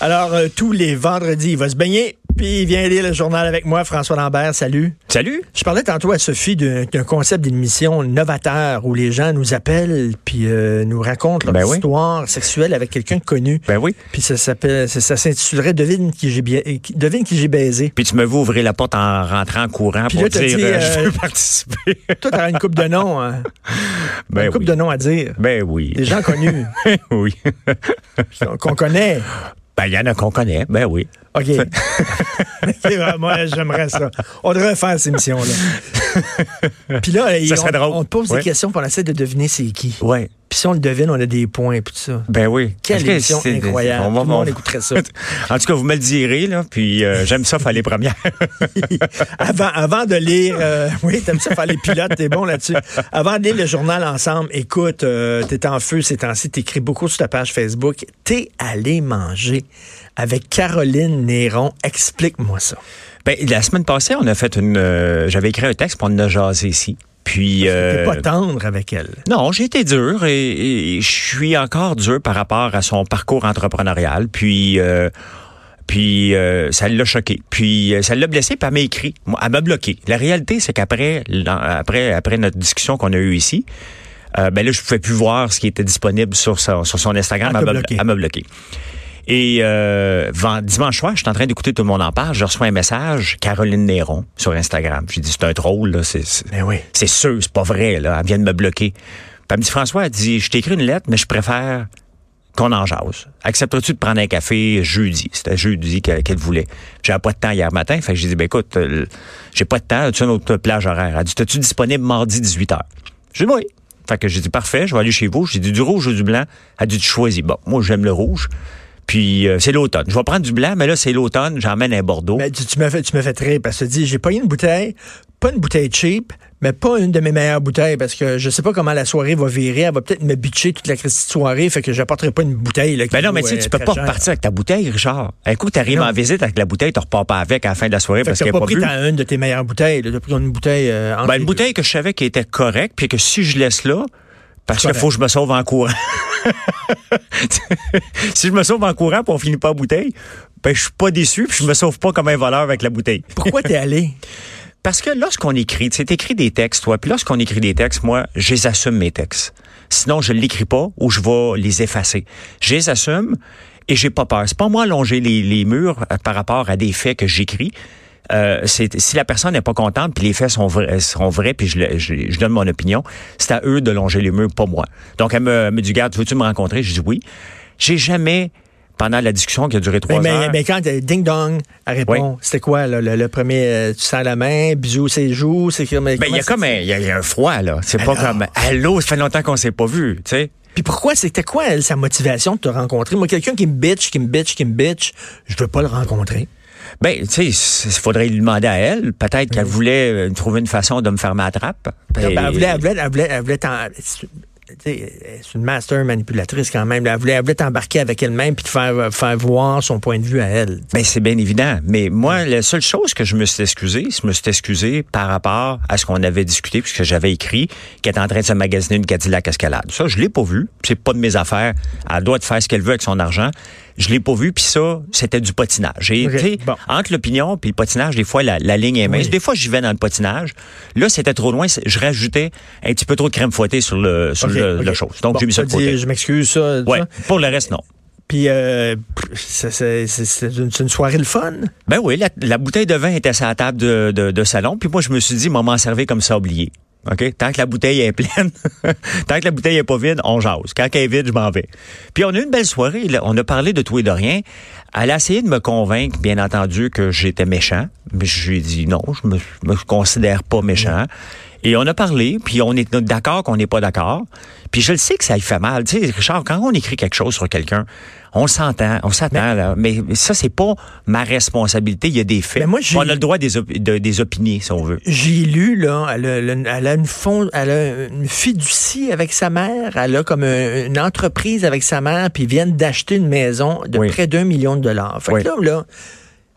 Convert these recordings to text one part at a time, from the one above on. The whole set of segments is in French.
Alors, euh, tous les vendredis, il va se baigner, puis il vient lire le journal avec moi, François Lambert. Salut. Salut. Je parlais tantôt à Sophie d'un concept d'émission novateur où les gens nous appellent puis euh, nous racontent leur Ben oui. histoire sexuelle avec quelqu'un de connu. Ben oui. Puis ça s'appelle, ça, ça s'intitulerait Devine qui j'ai bien, devine qui j'ai baisé. Puis tu me veux ouvrir la porte en rentrant en courant Puis pour là, dire dit, euh, euh, je veux participer. Toi, t'auras une coupe de noms, hein? ben une coupe de noms à dire. Ben oui. Des gens connus oui. qu'on connaît. Ben il y en a qu'on connaît. Ben oui. OK. Moi, j'aimerais ça. On devrait faire cette émission-là. Puis là, Ça on, serait drôle. on te pose Ouais. des questions pour on essaie de deviner c'est qui. Ouais. Puis si on le devine, on a des points puis tout ça. Ben oui. Quelle que émission incroyable. on va- Tout le monde on- écouterait ça. En tout cas, vous me le direz, là, puis euh, j'aime ça faire les premières. avant, avant de lire, euh, oui, t'aimes ça faire les pilotes, t'es bon là-dessus. Avant de lire le journal ensemble, écoute, euh, t'es en feu ces temps-ci, t'écris beaucoup sur ta page Facebook. T'es allé manger avec Caroline Néron. Explique-moi ça. ben, la semaine passée, on a fait une. euh, J'avais écrit un texte pour on a jasé ici. Puis. Euh, pas tendre avec elle. Non, j'ai été dur et, et je suis encore dur par rapport à son parcours entrepreneurial. Puis, euh, puis euh, ça l'a choqué. Puis euh, ça l'a blessé, puis elle m'a écrit. Elle m'a bloqué. La réalité, c'est qu'après, après, après notre discussion qu'on a eue ici, euh, ben là, je pouvais plus voir ce qui était disponible sur, son- sur son Instagram. Elle m'a bloqué. elle m'a bloqué. Et euh, dimanche soir, je suis en train d'écouter Tout le monde en parle. Je reçois un message, Caroline Néron, sur Instagram. J'ai dit, c'est un troll, là. C'est, c'est- Ben oui. c'est sûr, c'est pas vrai, là. Elle vient de me bloquer. Puis elle me dit, François, elle dit, je t'ai écrit une lettre, mais je préfère qu'on en jase. Accepterais-tu de prendre un café jeudi? C'était jeudi qu'elle qu'elle voulait. J'avais pas de temps hier matin. Fait que j'ai dit, ben écoute, euh, j'ai pas de temps. As-tu une autre plage horaire? Elle dit, t'es-tu disponible mardi 18h? J'ai dit, oui. Fait que j'ai dit, parfait, je vais aller chez vous. J'ai dit, du rouge ou du blanc? Elle dit, tu choisis. Bon, moi, j'aime le rouge. Puis euh, c'est l'automne. Je vais prendre du blanc, mais là, c'est l'automne. J'emmène un Bordeaux. Mais tu, tu m'as fait, tu m'as fait rire parce que tu dis, j'ai pas une bouteille, pas une bouteille cheap, mais pas une de mes meilleures bouteilles parce que je sais pas comment la soirée va virer. Elle va peut-être me bitcher toute la soirée, fait que j'apporterai pas une bouteille. Là, Ben non, mais tu sais, euh, tu peux très pas cher. repartir avec ta bouteille, Richard. Un coup, t'arrives en visite avec la bouteille, tu repars pas avec à la fin de la soirée Fait parce que t'as est pas pris une de tes meilleures bouteilles. T'as pris une bouteille euh, Ben, une bouteille que je savais qui était correcte, puis que si je laisse là, parce C'est qu'il faut que je me sauve en courant. si je me sauve en courant pour on finit pas la bouteille, ben je suis pas déçu, puis je me sauve pas comme un voleur avec la bouteille. Pourquoi t'es allé? Parce que lorsqu'on écrit, tu sais, t'écris des textes, toi, puis lorsqu'on écrit des textes, moi, je les assume mes textes. Sinon, je l'écris pas ou je vais les effacer. Je les assume et j'ai pas peur. C'est pas moi longer les, les murs euh, par rapport à des faits que j'écris. Euh, c'est si la personne n'est pas contente puis les faits sont vrais, sont vrais puis je, le- je, je donne mon opinion, c'est à eux de longer les murs, pas moi. Donc elle me, elle me dit garde, veux-tu me rencontrer? Je dis oui. J'ai jamais pendant la discussion qui a duré trois Mais, mais, heures. mais quand t'as ding dong, elle répond. C'était quoi là, le, le premier? euh, tu sens la main, bisous ses joues, c'est comme. Ben, il y a comme un, il y a, il y a un froid, là. C'est pas comme, allô, ça fait longtemps qu'on s'est pas vu, tu sais. Puis pourquoi? C'était quoi, elle, sa motivation de te rencontrer? Moi, quelqu'un qui me bitch, qui me bitch, qui me bitch, je veux pas le rencontrer. Ben, tu sais, il faudrait lui demander à elle. Peut-être qu'elle voulait euh, trouver une façon de me faire ma trappe. Ben, elle voulait, elle voulait, elle voulait, elle voulait t'en- tu sais, c'est une master manipulatrice quand même. Elle voulait, elle voulait t'embarquer avec elle-même puis te faire, euh, faire voir son point de vue à elle. Ben, c'est bien évident. Mais moi, la seule chose que je me suis excusé, je me suis excusé par rapport à ce qu'on avait discuté, puisque j'avais écrit qu'elle était en train de se magasiner une Cadillac Escalade. Ça, je l'ai pas vu. C'est pas de mes affaires. Elle doit de faire ce qu'elle veut avec son argent. Je l'ai pas vu, puis ça, c'était du patinage. Et, Ok, tu sais, bon. entre l'opinion puis le patinage, des fois, la, la ligne est mince. Oui. Des fois, j'y vais dans le patinage. Là, c'était trop loin. Je rajoutais un petit peu trop de crème fouettée sur le, sur le, la chose. Donc, Bon, j'ai mis ça de côté. dit, je m'excuse, ça. Ouais. ça. Pour le reste, non. Puis, euh, c'est c'est- c'est une, c'est une soirée le fun? Ben oui, la, la bouteille de vin était sur la table de, de, de salon, puis moi je me suis dit, maman servir comme ça oublié. OK? Tant que la bouteille est pleine, tant que la bouteille est pas vide, on jase. Quand elle est vide, je m'en vais. Puis on a eu une belle soirée. On a parlé de tout et de rien. Elle a essayé de me convaincre, bien entendu, que j'étais méchant. Mais je lui ai dit non, je me, me considère pas méchant. Et on a parlé, puis on est d'accord qu'on n'est pas d'accord. Puis je le sais que ça lui fait mal. Tu sais, Richard, quand on écrit quelque chose sur quelqu'un, on s'entend, on s'attend, là. Mais ça, c'est pas ma responsabilité. Il y a des faits. Mais moi, j'ai- on a le droit des, op- de- des opinions, si on veut. J'ai lu, là, elle a, elle une fond, elle a une fiducie avec sa mère, elle a comme un- une entreprise avec sa mère, puis ils viennent d'acheter une maison de Oui. près d'un million de dollars. Fait Oui. que là, là,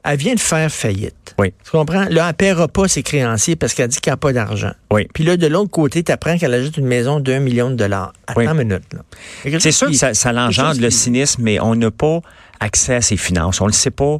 elle vient de faire faillite. Oui. Tu comprends? Là, elle ne paiera pas ses créanciers parce qu'elle dit qu'elle n'a pas d'argent. Oui. Puis là, de l'autre côté, tu apprends qu'elle ajoute une maison d'un million de dollars. Attends Oui. une minute. Il C'est sûr qui- que ça, ça l'engendre le qui- cynisme, mais on n'a pas accès à ses finances. On ne sait pas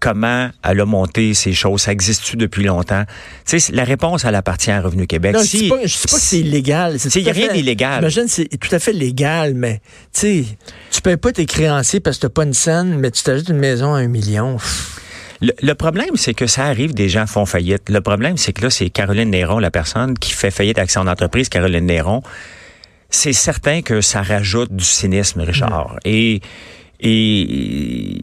comment elle a monté ces choses. Ça existe-tu depuis longtemps? Tu sais, la réponse, elle appartient à Revenu Québec. Non, je Si- dis pas, que c'est illégal. C'est Tu sais, tout y a rien d'illégal. J'imagine c'est tout à fait légal, mais tu sais, tu payes pas tes créanciers parce que t'as pas une scène, mais tu t'ajoutes une maison à un million. Pff. Le, le problème, c'est que ça arrive, des gens font faillite. Le problème, c'est que là, c'est Caroline Néron, la personne qui fait faillite avec son entreprise, Caroline Néron. C'est certain que ça rajoute du cynisme, Richard. Et, et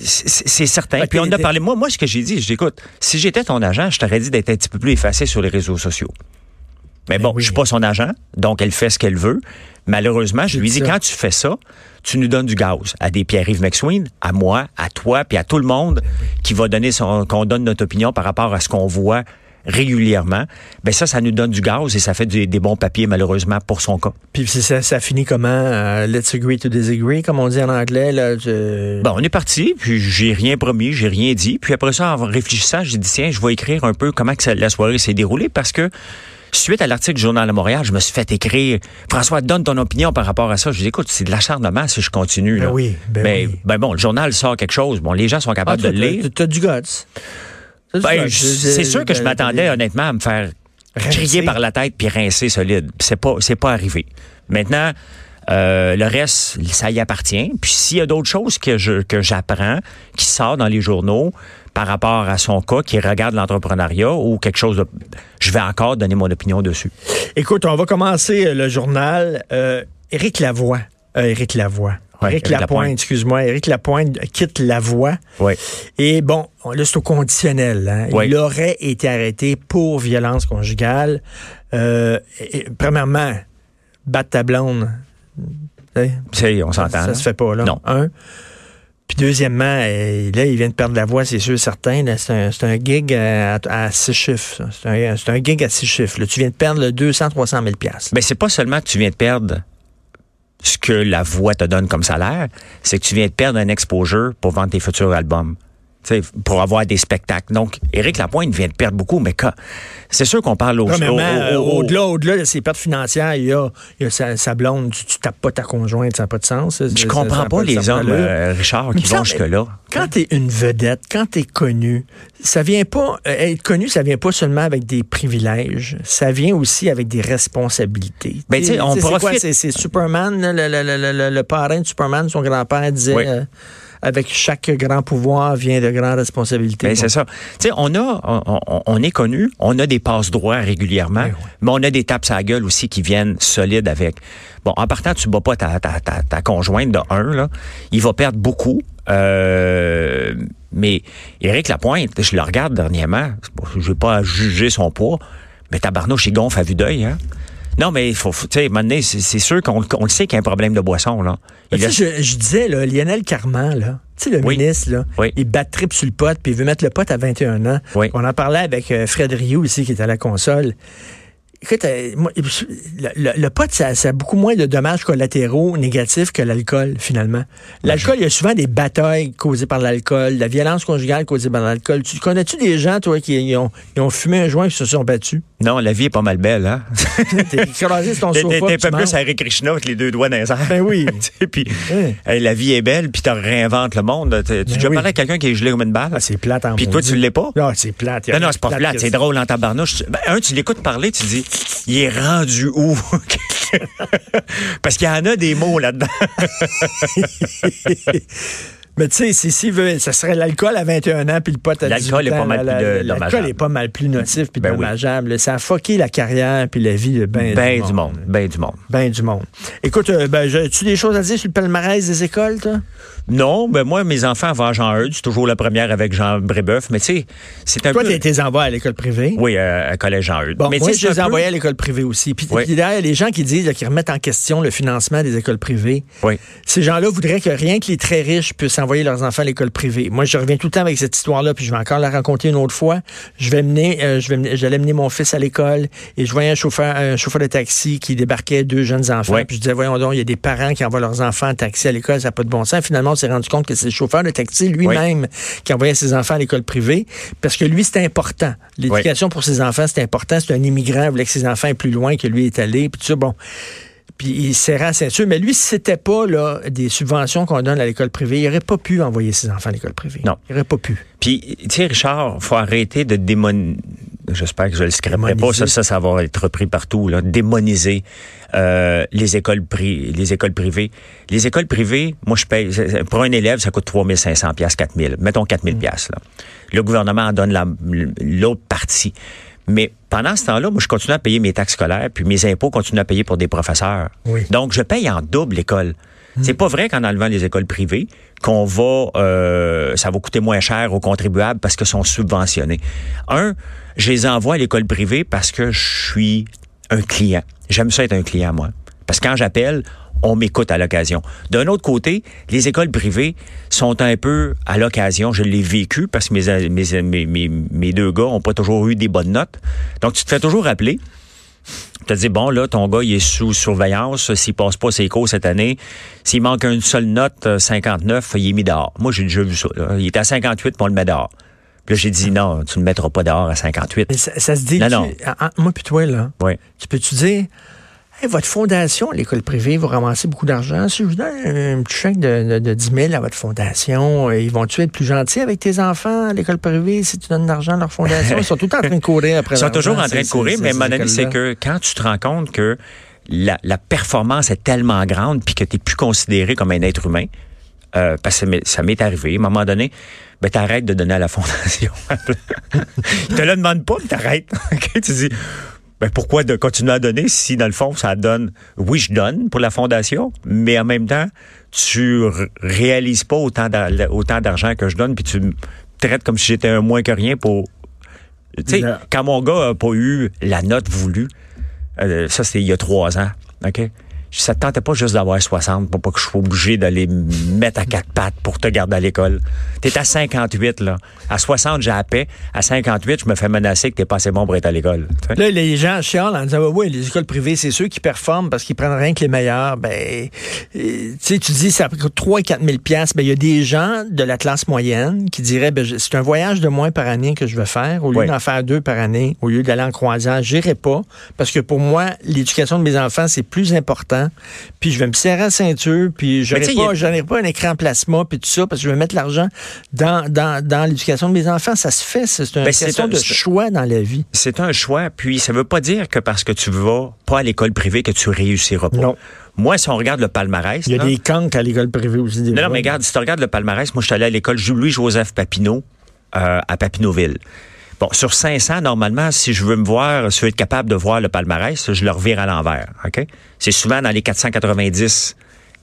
c'est certain. Puis on a parlé. Moi, moi, ce que j'ai dit, je dis, écoute, si j'étais ton agent, je t'aurais dit d'être un petit peu plus effacé sur les réseaux sociaux. Mais bon, Ben oui. je suis pas son agent, donc elle fait ce qu'elle veut. Malheureusement, je lui dis, quand tu fais ça, tu nous donnes du gaz à des Pierre-Yves McSween, à moi, à toi, puis à tout le monde qui va donner son, qu'on donne notre opinion par rapport à ce qu'on voit régulièrement. Ben ça, ça nous donne du gaz et ça fait des bons papiers, malheureusement, pour son cas. Puis ça, ça finit comment? euh, let's agree to disagree, comme on dit en anglais. Là, Bon, on est parti, puis j'ai rien promis, j'ai rien dit. Puis après ça, en réfléchissant, j'ai dit, tiens, je vais écrire un peu comment que ça- la soirée s'est déroulée parce que suite à l'article du Journal de Montréal, je me suis fait écrire, François, donne ton opinion par rapport à ça. Je dis, écoute, c'est de l'acharnement si je continue. Ben oui, ben Mais, oui. ben bon, le journal sort quelque chose. Bon, les gens sont Ah, capables toi, de le lire. t'as- du guts. Ben, c'est sûr que je Ben, m'attendais ben, honnêtement à me faire Rincer. crier par la tête puis rincer solide. C'est pas c'est pas arrivé. Maintenant euh, le reste, ça y appartient. Puis s'il y a d'autres choses que je que j'apprends, qui sortent dans les journaux par rapport à son cas, qui regarde l'entrepreneuriat ou quelque chose de, je vais encore donner mon opinion dessus. Écoute, on va commencer euh, le journal. Euh, Éric Lavoie. Euh, Éric Lavoie. Ouais, Éric Éric Lapointe, excuse-moi. Éric Lapointe quitte la voie. Oui. Et bon, on- là, c'est au conditionnel. hein. Oui. Il aurait été arrêté pour violence conjugale. Euh, et- premièrement, battre ta blonde. On s'entend. Ça là. se fait pas, là. Non. Un. Puis deuxièmement, euh, là, il vient de perdre la voix, c'est sûr, certain. là. C'est un, gig à, à six chiffres. C'est un, gig à six chiffres. là. Tu viens de perdre le 200, 300 000 piastres. Ben, c'est pas seulement que tu viens de perdre ce que la voix te donne comme salaire, c'est que tu viens de perdre un exposure pour vendre tes futurs albums. Pour avoir des spectacles. Donc, Éric Lapointe vient de perdre beaucoup, mais c'est sûr qu'on parle au, au- au- au- au-delà, au-delà de ses pertes financières, il y a, il y a sa, sa blonde, tu, tu tapes pas ta conjointe, ça n'a pas de sens. Je comprends pas les hommes, euh, Richard, qui vont jusque-là. Quand tu es une vedette, quand tu es connu, ça vient pas euh, être connu, ça vient pas seulement avec des privilèges, ça vient aussi avec des responsabilités. Ben, tu on profite- C'est Superman, le, le- le- le- le parrain de Superman, son grand-père disait Oui. euh, avec chaque grand pouvoir vient de grandes responsabilités. Ben, c'est ça. Tu sais, on a, on, est connu, on a des passes droits régulièrement, Ben oui. mais on a des tapes à la gueule aussi qui viennent solides avec. Bon, en partant, tu bats pas ta, ta, ta, ta conjointe de un, là. Il va perdre beaucoup. Euh, mais Éric Lapointe, je le regarde dernièrement, je vais pas juger son poids, mais tabarnouche, il gonfle à vue d'œil, hein. Non, mais il faut, tu sais, c'est sûr qu'on on le sait qu'il y a un problème de boisson, là. Tu sais, je, je disais, là, Lionel Carman, là, tu sais, le Oui. ministre, là, Oui. il bat trip sur le pote, puis il veut mettre le pote à 21 ans. Oui. On en parlait avec euh, Fred Rioux ici, qui est à la console. Écoute, euh, moi, le, le, le pot, ça, ça a beaucoup moins de dommages collatéraux négatifs que l'alcool, finalement. L'alcool, il y a souvent des batailles causées par l'alcool, la violence conjugale causée par l'alcool. Tu connais-tu des gens, toi, qui ils ont, ils ont fumé un joint et qui se sont battus? Non, la vie est pas mal belle, hein? T'es écrasé sur ton sofa. t'es peu plus à Krishna avec les deux doigts dans les airs. Ben oui. Puis, hey, la vie est belle, puis tu réinventes le monde. Tu déjà oui. parlé à quelqu'un qui est gelé comme une balle? Ah, c'est plate en Puis toi, maudit. tu l'es pas? Non, c'est plate. Non, non, c'est pas plate, c'est drôle en tabarnouche. Ben, un, tu l'écoutes parler, tu dis, il est rendu où? Parce qu'il y en a des mots là-dedans. Mais tu sais, si, veut, ça serait l'alcool à 21 ans, puis le pote à L'alcool 18 est pas ans, mal la- plus L'alcool est pas mal plus nocif puis Ben oui. dommageable. Ça a fucké la carrière puis la vie de ben, Ben du monde, ben du monde. Ben du monde. Écoute, euh, ben, as-tu des choses à dire sur le palmarès des écoles, toi? Non, ben moi, mes enfants vont à Jean Eudes, c'est toujours la première avec Jean Brébeuf, mais tu sais, c'est un Toi, peu... t'es tes envois à l'école privée? Oui, euh, à Collège Jean Eudes. Bon, mais moi, tu sais, je les peu- envoyés à l'école privée aussi. Puis, Oui. puis derrière, les gens qui disent, qui remettent en question le financement des écoles privées, Oui. ces gens-là voudraient que rien que les très riches puissent envoyer leurs enfants à l'école privée. Moi, je reviens tout le temps avec cette histoire-là, puis je vais encore la raconter une autre fois. Je vais mener, euh, je vais, j'allais mener mon fils à l'école et je voyais un chauffeur, un chauffeur de taxi qui débarquait deux jeunes enfants. Ouais. Puis je disais, voyons donc, il y a des parents qui envoient leurs enfants en taxi à l'école, ça n'a pas de bon sens. Finalement, s'est rendu compte que c'est le chauffeur de taxi lui-même qui envoyait ses enfants à l'école privée parce que lui, c'était important. L'éducation pour ses enfants, c'était important. C'est un immigrant, il voulait que ses enfants aient plus loin que lui est allé, puis tout ça. Bon puis il serrait à ceinture. Mais lui, si c'était pas là, des subventions qu'on donne à l'école privée, il n'aurait pas pu envoyer ses enfants à l'école privée. Non. Il n'aurait pas pu. Puis, tu sais, Richard, faut arrêter de démoniser. J'espère que je le scripterai pas, ça, ça, ça va être repris partout, là. Démoniser euh, les écoles pri les écoles privées. Les écoles privées, moi, je paye, pour un élève, ça coûte 3500 pièces 4000. Mettons 4000 pièces là. Le gouvernement en donne l'autre partie. Mais pendant ce temps-là, moi, je continue à payer mes taxes scolaires, puis mes impôts continuent à payer pour des professeurs. Donc, je paye en double l'école. Hmm. C'est pas vrai qu'en enlevant les écoles privées, qu'on va, euh, ça va coûter moins cher aux contribuables parce que sont subventionnés. Un, je les envoie à l'école privée parce que je suis un client. J'aime ça être un client, moi. Parce que quand j'appelle, on m'écoute à l'occasion. D'un autre côté, les écoles privées sont un peu à l'occasion. Je l'ai vécu parce que mes, mes, deux gars ont pas toujours eu des bonnes notes. Donc, tu te fais toujours rappeler. Tu te dis, bon, là, ton gars, il est sous surveillance. S'il passe pas ses cours cette année, s'il manque une seule note, 59, euh, il est mis dehors. Moi, j'ai déjà vu ça. Il est à 58, on le met dehors. Puis là, j'ai dit, non, tu ne le mettras pas dehors à 58. ça, se dit, non, moi puis toi, là, oui. tu peux-tu dire, votre fondation, l'école privée, vous ramassez beaucoup d'argent. Si je vous donne un petit chèque de, de, 10 000 à votre fondation, euh, ils vont-tu être plus gentils avec tes enfants à l'école privée si tu donnes de l'argent à leur fondation? Ils sont tout le temps en train de courir après Ils sont toujours en train de courir, mais mon avis, c'est que quand tu te rends compte que la, la performance est tellement grande puis que tu n'es plus considéré comme un être humain, euh, parce que ça m'est arrivé, à un moment donné, ben t'arrêtes de donner à la fondation. Ils te le demandent pas, mais t'arrêtes. tu dis, ben pourquoi de continuer à donner si, dans le fond, ça donne... Oui, je donne pour la fondation, mais en même temps, tu réalises pas autant d'argent que je donne, puis tu me traites comme si j'étais un moins que rien pour... Tu sais, quand mon gars a pas eu la note voulue, euh, ça, c'était il y a trois ans, OK? Ça te tentait pas juste d'avoir 60 pour pas que je sois obligé d'aller mettre à quatre pattes pour te garder à l'école. T'es à 58, là. À 60, j'ai la paix. À 58, je me fais menacer que t'es pas assez bon pour être à l'école. Là, les gens chialent en disant, oui, les écoles privées, c'est ceux qui performent parce qu'ils prennent rien que les meilleurs. Ben, euh, tu sais, tu dis, ça coûte 3 4 000 piastres. Ben, il y a des gens de la classe moyenne qui diraient, ben, c'est un voyage de moins par année que je veux faire. Au lieu d'en faire deux par année, au lieu d'aller en croisant, j'irai pas. Parce que pour moi, l'éducation de mes enfants, c'est plus important puis je vais me serrer la ceinture, puis je n'aurai pas, pas un écran plasma, puis tout ça, parce que je vais mettre l'argent dans, dans, l'éducation de mes enfants. Ça se fait, c'est ben, question de choix dans la vie. C'est un choix, puis ça veut pas dire que parce que tu vas pas à l'école privée que tu réussiras pas. Non. Moi, si on regarde le palmarès... Il y a des cancres à l'école privée aussi. non, non, mais regarde, si tu regardes le palmarès, moi, je suis allé à l'école Louis-Joseph Papineau euh, à Papineauville. Bon, sur 500, normalement, si je veux me voir, si je veux être capable de voir le palmarès, je le revire à l'envers. C'est souvent dans les 490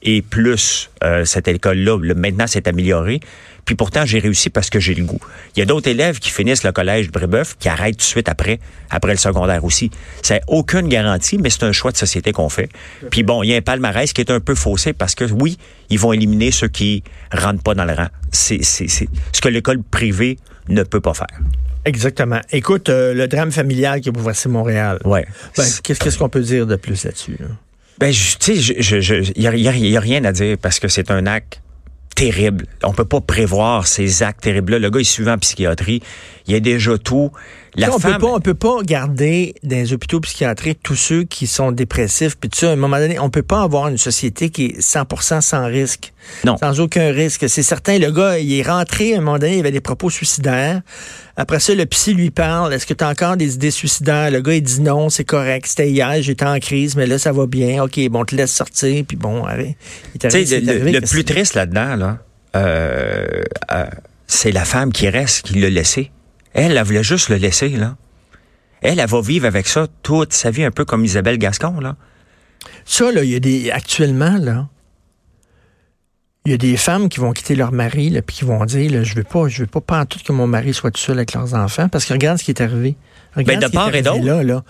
et plus euh, cette école-là. Maintenant, c'est amélioré. Puis pourtant, j'ai réussi parce que j'ai le goût. Il y a d'autres élèves qui finissent le collège de Brébeuf qui arrêtent tout de suite après, après le secondaire aussi. C'est aucune garantie, mais c'est un choix de société qu'on fait. Puis bon, il y a un palmarès qui est un peu faussé parce que oui, ils vont éliminer ceux qui rentrent pas dans le rang. C'est ce que l'école privée ne peut pas faire. Exactement. Écoute, euh, le drame familial qui a bouleversé Montréal. Ouais. Ben, qu'est-ce qu'on peut dire de plus là-dessus? Ben, tu sais, il y a, y a rien à dire parce que c'est un acte terrible. On peut pas prévoir ces actes terribles-là. Le gars est suivant en psychiatrie. Il y a déjà tout. La on peut pas, on peut pas garder dans les hôpitaux psychiatriques tous ceux qui sont dépressifs puis tout ça. À un moment donné, on peut pas avoir une société qui est 100% sans risque. Non. Sans aucun risque. C'est certain, le gars, il est rentré à un moment donné, il avait des propos suicidaires. Après ça, le psy lui parle. Est-ce que tu as encore des idées suicidaires? Le gars, il dit non, c'est correct. C'était hier, j'étais en crise, mais là, ça va bien. OK, bon, on te laisse sortir, puis bon, allez. Tu sais, le, plus triste là-dedans, là, euh, euh, c'est la femme qui reste, qui l'a laissé. Elle, elle voulait juste le laisser, là. Elle, elle va vivre avec ça toute sa vie, un peu comme Isabelle Gascon, là. Ça, là, il y a des. Actuellement, là, il y a des femmes qui vont quitter leur mari, là, puis qui vont dire, là, je veux pas, je veux pas, pas en tout que mon mari soit tout seul avec leurs enfants, parce que regarde ce qui est arrivé. Ben, de part et d'autre. Là, là.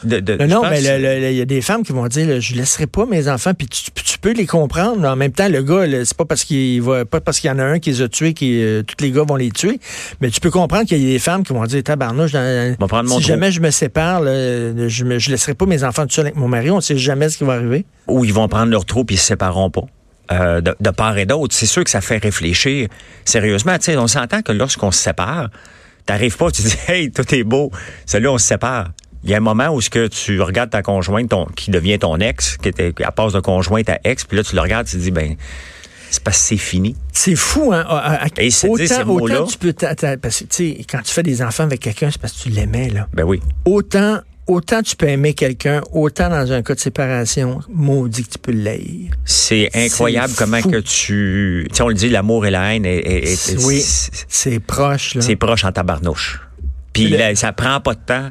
non, mais il y a des femmes qui vont dire, je laisserai pas mes enfants, puis tu, peux les comprendre. En même temps, le gars, c'est pas parce qu'il va, pas parce qu'il y en a un qui les a tués que euh, tous les gars vont les tuer, mais tu peux comprendre qu'il y a des femmes qui vont dire, tabarnouche, si jamais je me sépare, je, ne laisserai pas mes enfants tout seuls avec mon mari, on sait jamais ce qui va arriver. Ou ils vont prendre leur trou puis ils se sépareront pas. euh, de, de part et d'autre. C'est sûr que ça fait réfléchir sérieusement. Tu sais, on s'entend que lorsqu'on se sépare, t'arrives pas, tu dis hey, tout est beau. Celui on se sépare. Il y a un moment où ce que tu regardes ta conjointe ton, qui devient ton ex, qui était à passe de conjointe à ex, puis là tu le regardes, tu te dis ben c'est parce que c'est fini. C'est fou, hein? À- à- Et c'est dire ces autant, tu peux. parce que, tu sais, quand tu fais des enfants avec quelqu'un, c'est parce que tu l'aimais, là. Ben oui. Autant, autant tu peux aimer quelqu'un, autant dans un cas de séparation, maudit que tu peux l'haïr. C'est incroyable comment fou. que tu... Tu sais, on le dit, l'amour et la haine, est, est- est- Oui, c'est- c'est proche, là. c'est proche en tabarnouche. Puis Le- là, ça prend pas de temps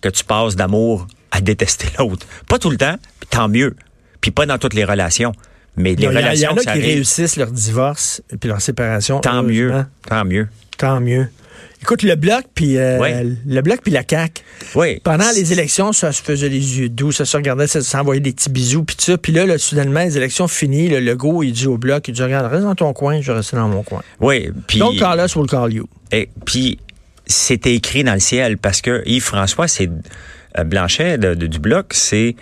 que tu passes d'amour à détester l'autre. Pas tout le temps, tant mieux. Puis pas dans toutes les relations. Mais les a- il y relations en a qui arrive, réussissent leur divorce puis leur séparation. tant mieux, tant mieux. Tant mieux. Écoute, le bloc puis euh, le bloc puis la CAQ. Oui. Pendant les élections, ça se faisait les yeux doux, ça se regardait, ça s'envoyait des petits bisous, puis tout ça. Puis là, là, soudainement, les élections finies, le Legault, il dit au bloc, il dit, regarde, reste dans ton coin, je vais rester dans mon coin. Oui, puis Don't call us, we'll call you. et puis c'était écrit dans le ciel parce que Yves François, c'est euh, Blanchet de- de- du bloc, c'est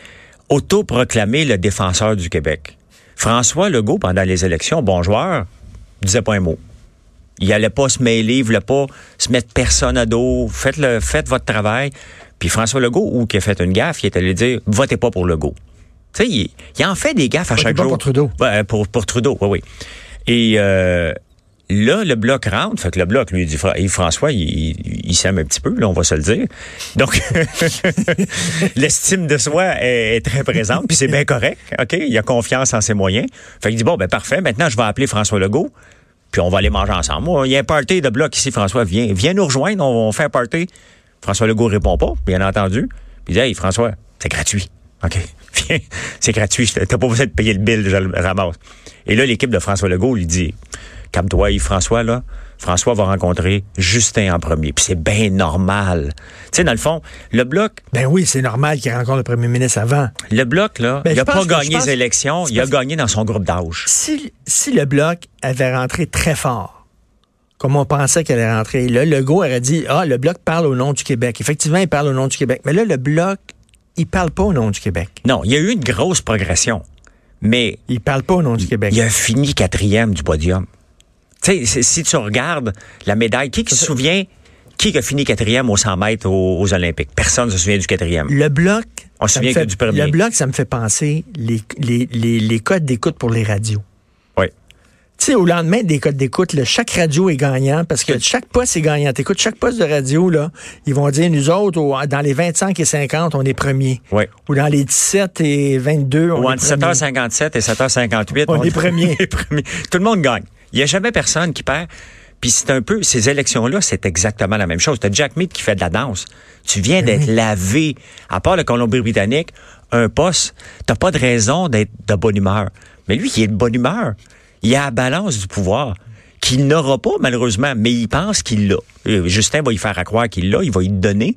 autoproclamé le défenseur du Québec. François Legault, pendant les élections, bon joueur, disait pas un mot. Il allait pas se mêler, il voulait pas se mettre personne à dos. Faites, le, faites votre travail. Puis François Legault, ou qui a fait une gaffe, il est allé dire votez pas pour Legault. Tu sais, il, il en fait des gaffes à Votez chaque pas jour. pour Trudeau. Ouais, pour, pour Trudeau, oui, oui. Et euh, là, le bloc rentre. Fait que le bloc, lui, dit François, il, il, s'aime un petit peu, là, on va se le dire. Donc, l'estime de soi est, très présente, puis c'est bien correct, OK? Il a confiance en ses moyens. Fait qu'il dit, bon, ben parfait, maintenant, je vais appeler François Legault, puis on va aller manger ensemble. Il y a un party de bloc ici, François, viens, viens nous rejoindre, on, on fait un party. François Legault répond pas, bien entendu. Puis il dit, hey, François, c'est gratuit. OK, viens, c'est gratuit, t'as pas besoin de payer le bill, je le ramasse. Et là, l'équipe de François Legault lui dit, calme-toi, Yves François, là. François va rencontrer Justin en premier. Puis c'est bien normal. Tu sais, dans le fond, le bloc, Ben oui, c'est normal qu'il rencontre le premier ministre avant. le bloc, là, Ben, il je a pas gagné pense- les élections, il a gagné dans son groupe d'âge. Si, si le bloc avait rentré très fort, comme on pensait qu'elle allait rentrer, là, Legault aurait dit, ah, le bloc parle au nom du Québec. Effectivement, il parle au nom du Québec. Mais là, le bloc, il parle pas au nom du Québec. Non, il y a eu une grosse progression. Mais Il parle pas au nom du Québec. il a fini quatrième du podium. Tu sais, si tu regardes la médaille, qui, qui se souvient qui a fini quatrième aux 100 mètres aux, aux Olympiques? Personne ne se souvient du quatrième. Le bloc. On se ça souvient me fait- que du premier. Le bloc, ça me fait penser les, les, les, les codes d'écoute pour les radios. Oui. Tu sais, au lendemain des codes d'écoute, chaque radio est gagnant parce que chaque poste est gagnant. T'écoutes chaque poste de radio, là, ils vont dire, nous autres, au- dans les 25 et 50, on est premiers. Oui. Ou dans les 17 et 22, on Ou est entre premiers. 7h57 et 7h58, On est premiers. est premiers. Tout le monde gagne. Il n'y a jamais personne qui perd. Puis c'est un peu, ces élections-là, c'est exactement la même chose. T'as Jack Mead qui fait de la danse. Tu viens Ben d'être lavé. À part le Colombie-Britannique, un poste, t'as pas de raison d'être de bonne humeur. Mais lui, il est de bonne humeur. Il a la balance du pouvoir qu'il n'aura pas, malheureusement, mais il pense qu'il l'a. Euh, Justin va y faire à croire qu'il l'a. Il va lui donner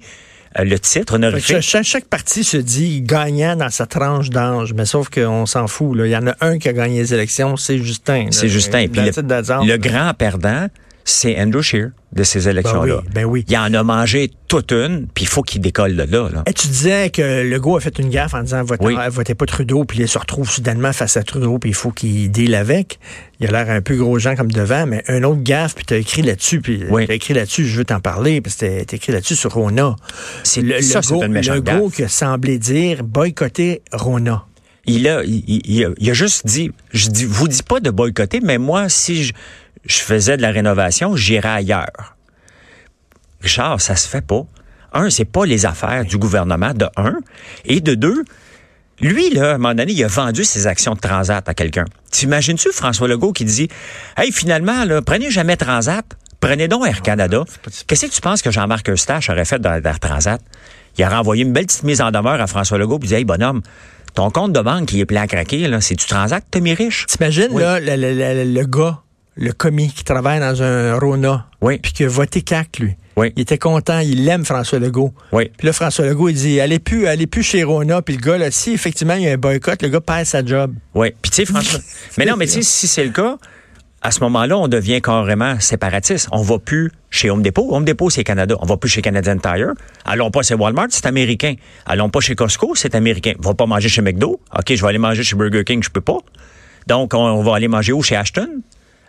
le titre honorifique. chaque, chaque parti se dit gagnant dans sa tranche d'âge, mais sauf qu'on s'en fout. là. Il y en a un qui a gagné les élections, c'est Justin. C'est Justin. Puis le grand perdant, c'est Andrew Scheer de ces élections-là. Ben oui, ben oui. Il en a mangé toute une, puis il faut qu'il décolle de là. là. Et tu disais que Legault a fait une gaffe en disant votez, Oui. votez pas Trudeau, puis il se retrouve soudainement face à Trudeau, puis il faut qu'il deal avec. Il a l'air un peu gros gens comme devant, mais un autre gaffe, puis tu as écrit là-dessus, puis Oui. t'as écrit là-dessus, je veux t'en parler, puis c'était t'as écrit là-dessus sur Rona. C'est- Le, ça, Legault- une Legault gaffe. qui a semblé dire boycotter Rona. Il a, il a, il a juste dit, je dis, vous dis pas de boycotter, mais moi, si je, je faisais de la rénovation, j'irais ailleurs. Richard, ça se fait pas. Un, c'est pas les affaires du gouvernement, de un. Et de deux, lui, là, à un moment donné, il a vendu ses actions de Transat à quelqu'un. T'imagines-tu François Legault qui dit, hey, finalement, là, prenez jamais Transat, prenez donc Air Canada. Qu'est-ce que tu penses que Jean-Marc Eustache aurait fait dans Air Transat? Il a renvoyé une belle petite mise en demeure à François Legault, puis il dit, hey, bonhomme, ton compte de banque qui est plein à craquer, là, c'est du Transat que t'as mis riche? T'imagines, Oui. là, le, le- le- le gars, le commis qui travaille dans un Rona, Oui. puis qui a voté CAC, lui. Oui. Il était content, il aime François Legault. Oui. Puis là, François Legault, il dit, allez plus, allez plus chez Rona. Puis le gars, là, si effectivement il y a un boycott, le gars perd sa job. Oui. Puis tu sais, François. mais non, mais tu sais, si c'est le cas, à ce moment-là, on devient carrément séparatiste. On va plus chez Home Depot. Home Depot, c'est Canada. On va plus chez Canadian Tire. Allons pas chez Walmart, c'est américain. Allons pas chez Costco, c'est américain. On va pas manger chez McDo. OK, je vais aller manger chez Burger King, je peux pas. Donc, on, va aller manger où? Chez Ashton?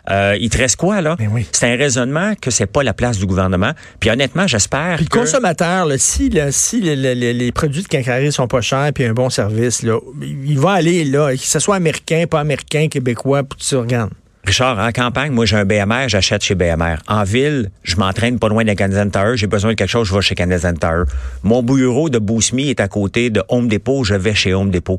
Euh, il te reste quoi, là? Ben oui. C'est un raisonnement que c'est pas la place du gouvernement. Puis honnêtement, j'espère Puis le que... consommateur, là, si, là, si le- le- le- les produits de quincaillerie sont pas chers puis un bon service, là, il va aller là, que ce soit américain, pas américain, québécois, puis tout ça, regarde. Richard, en campagne, moi, j'ai un BMR, j'achète chez BMR. En ville, je m'entraîne pas loin d'un Canadian Tire. J'ai besoin de quelque chose, je vais chez Canadian Tire. Mon bureau de Boost Me est à côté de Home Depot, je vais chez Home Depot.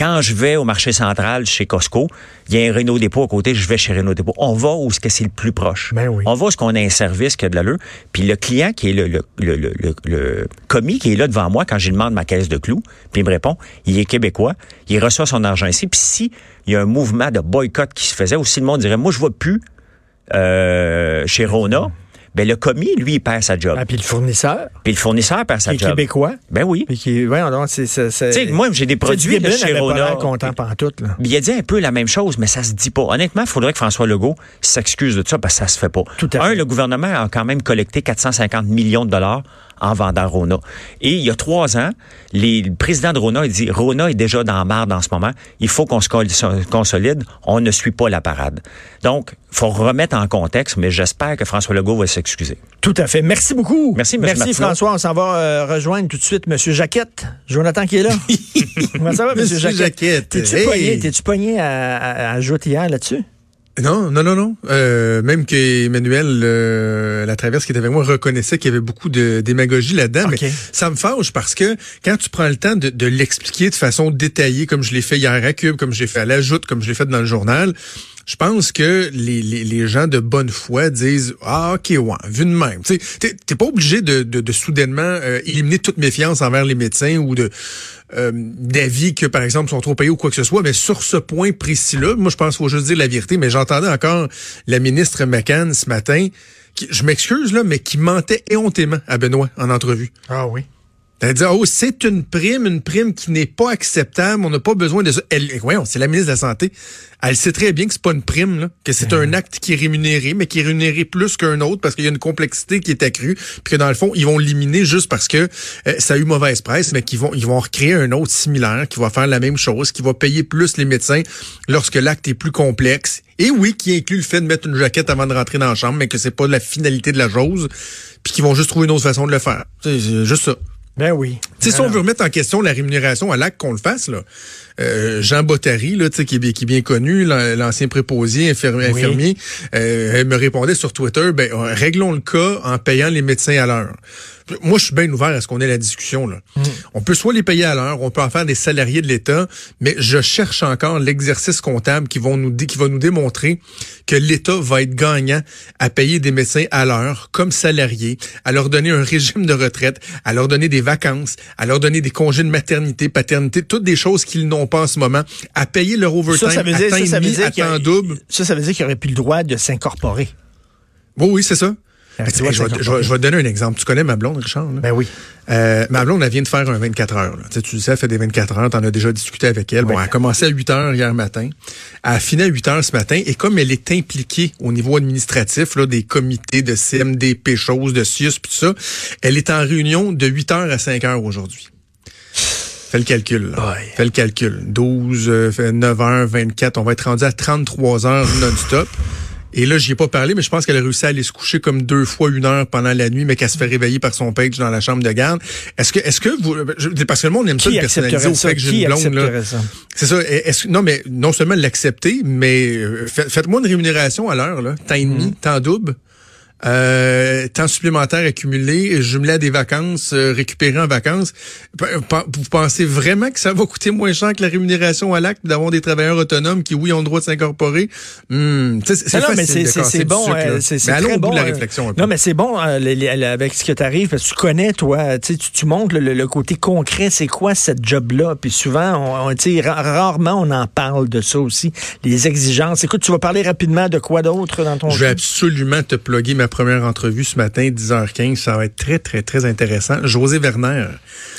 Quand je vais au marché central chez Costco, il y a un Renault Depot à côté, je vais chez Renault Depot. On va où ce que c'est le plus proche? Ben oui. On va où ce qu'on a un service qui a de l'allure. Puis le client qui est le, le, le, le, commis qui est là devant moi quand je lui demande ma caisse de clous, puis il me répond, il est québécois, il reçoit son argent ici. Puis si il y a un mouvement de boycott qui se faisait, aussi le monde dirait, moi je vois plus euh, chez Rona. Ben le commis, lui, il perd sa job. Ah, puis le fournisseur, Puis le fournisseur perd sa qui est job. québécois, Ben oui. puis qui, voyons donc, c'est, c'est, moi, j'ai des produits de chez Rona. content là. Il a dit un peu la même chose, mais ça se dit pas. Honnêtement, il faudrait que François Legault s'excuse de ça parce que ça se fait pas. Tout à Un, fait. le gouvernement a quand même collecté 450 millions de dollars en vendant Rona. Et il y a trois ans, les, le président de Rona a dit, Rona est déjà dans la marde en ce moment. Il faut qu'on se consolide. On ne suit pas la parade. Donc, faut remettre en contexte, mais j'espère que François Legault va s'excuser. Tout à fait. Merci beaucoup. Merci, M. Merci, Martineau. François. On s'en va euh, rejoindre tout de suite M. Jaquette. Jonathan qui est là? Comment ça va, M. Monsieur Jaquette? Jaquette. T'es-tu Hey. pogné, t'es-tu pogné à, à, à Joute hier là-dessus? Non, non, non, non. Euh, même qu'Emmanuel euh, Latraverse qui était avec moi reconnaissait qu'il y avait beaucoup de démagogie là-dedans. Mais ça me fâche parce que quand tu prends le temps de, de l'expliquer de façon détaillée, comme je l'ai fait hier à Cube, comme j'ai fait à la Joute, comme je l'ai fait dans le journal, je pense que les, les, les gens de bonne foi disent Ah, ok, ouais, vu de même. Tu t'es pas obligé de, de, de soudainement euh, éliminer toute méfiance envers les médecins ou de euh, d'avis que, par exemple, sont trop payés ou quoi que ce soit, mais sur ce point précis-là, moi, je pense qu'il faut juste dire la vérité, mais j'entendais encore la ministre McCann ce matin, qui, je m'excuse, là, mais qui mentait éhontément à Benoît en entrevue. Ah oui. Elle dit, oh, c'est une prime, une prime qui n'est pas acceptable, on n'a pas besoin de ça. Elle, voyons, c'est la ministre de la Santé. Elle sait très bien que c'est pas une prime, là, que c'est un acte qui est rémunéré, mais qui est rémunéré plus qu'un autre parce qu'il y a une complexité qui est accrue, puis que dans le fond, ils vont l'éliminer juste parce que euh, ça a eu mauvaise presse, mais qu'ils vont, ils vont recréer un autre similaire qui va faire la même chose, qui va payer plus les médecins lorsque l'acte est plus complexe. Et oui, qui inclut le fait de mettre une jaquette avant de rentrer dans la chambre, mais que c'est pas la finalité de la chose, puis qu'ils vont juste trouver une autre façon de le faire. C'est juste ça. Ben oui. Si on veut remettre en question la rémunération à l'acte qu'on le fasse, là, euh, Jean Bottary, là, qui, est bien- qui est bien connu, l'an- l'ancien préposé infirmier, Oui. infirmier euh, me répondait sur Twitter, ben, euh, réglons le cas en payant les médecins à l'heure. Moi, je suis bien ouvert à ce qu'on ait la discussion. Là. On peut soit les payer à l'heure, on peut en faire des salariés de l'État, mais je cherche encore l'exercice comptable qui, vont nous dé- qui va nous démontrer que l'État va être gagnant à payer des médecins à l'heure comme salariés, à leur donner un régime de retraite, à leur donner des vacances, à leur donner des congés de maternité, paternité, toutes des choses qu'ils n'ont pas en ce moment, à payer leur overtime Ça, ça veut dire, à temps ça, ça et veut demi, dire à qu'il y a- temps double. ça, ça veut dire qu'il aurait plus le droit de s'incorporer. Oui, oui, c'est ça. Ah, tu tu- vois, je, vais, c'est je vais- je vais te donner un exemple. Tu connais ma blonde, Richard? là? Ben oui. Euh, ma blonde, elle vient de faire un 24 heures. là. Tu, sais, tu le sais, elle fait des 24 heures. T'en as déjà discuté avec elle. Bon, elle a commencé à 8 heures hier matin. Elle a fini à 8 heures ce matin. Et comme elle est impliquée au niveau administratif, là, des comités de CMDP, choses, de CIUS, puis tout ça, elle est en réunion de 8 heures à 5 heures aujourd'hui. Fais le calcul. Là. Fais le calcul. 12, euh, fait 9 heures, 24. On va être rendu à 33 heures non-stop. Et là, j'y ai pas parlé, mais je pense qu'elle a réussi à aller se coucher comme deux fois une heure pendant la nuit, mais qu'elle se fait réveiller par son page dans la chambre de garde. Est-ce que, est-ce que vous, je- parce que le monde aime ça de personnaliser au fait que j'ai une blonde, là. C'est ça. Est-ce, non, mais non seulement l'accepter, mais euh, fait- faites-moi une rémunération à l'heure, là. Temps et demi, temps double. Euh, temps supplémentaire accumulé, jumelé à des vacances, euh, récupéré en vacances. P- Vous pensez vraiment que ça va coûter moins cher que la rémunération à l'acte d'avoir des travailleurs autonomes qui, oui, ont le droit de s'incorporer? Hmm, sais, c'est bon. euh, c'est allons très bon. de la euh, réflexion un peu. Non, mais c'est bon euh, les- les- avec ce que tu arrives parce que tu connais, toi, tu, tu montres le, le côté concret, c'est quoi cette job-là? Puis souvent, on, on, ra- rarement on en parle de ça aussi, les exigences. Écoute, tu vas parler rapidement de quoi d'autre dans ton Je vais absolument te plugger ma première entrevue ce matin, 10h15. Ça va être très, très, très intéressant. José Werner,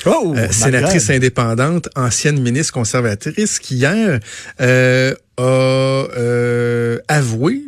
Oh, euh, sénatrice indépendante, ancienne ministre conservatrice, qui hier euh, a euh, avoué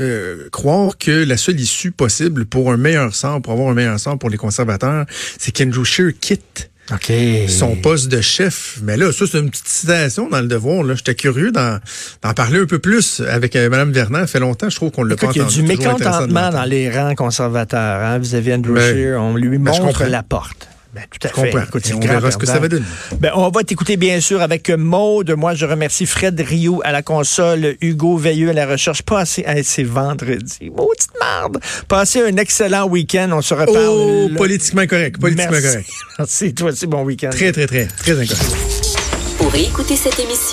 euh, croire que la seule issue possible pour un meilleur sort, pour avoir un meilleur sort pour les conservateurs, c'est qu'Andrew Scheer quitte OK. son poste de chef. Mais là, ça, c'est une petite citation dans le devoir. Là. J'étais curieux d'en, d'en parler un peu plus avec euh, Mme Vernon. Ça fait longtemps, je trouve qu'on l'a pas il y a du mécontentement dans les rangs conservateurs hein, vis-à-vis Andrew Ben, Scheer. On lui ben, montre la porte. Ben, tout à Je fait. Écoute, on verra ce que ça va donner. Ben, on va t'écouter bien sûr avec Maude. Moi, je remercie Fred Rio à la console, Hugo Veilleux à la recherche. Passez, hey, c'est vendredi. Maudite merde. Passez un excellent week-end. On se reparle. Oh, le- politiquement correct. Politiquement Merci. correct. Merci. Toi aussi, bon week-end. Très, très, très, très incorrect. Pour écouter cette émission,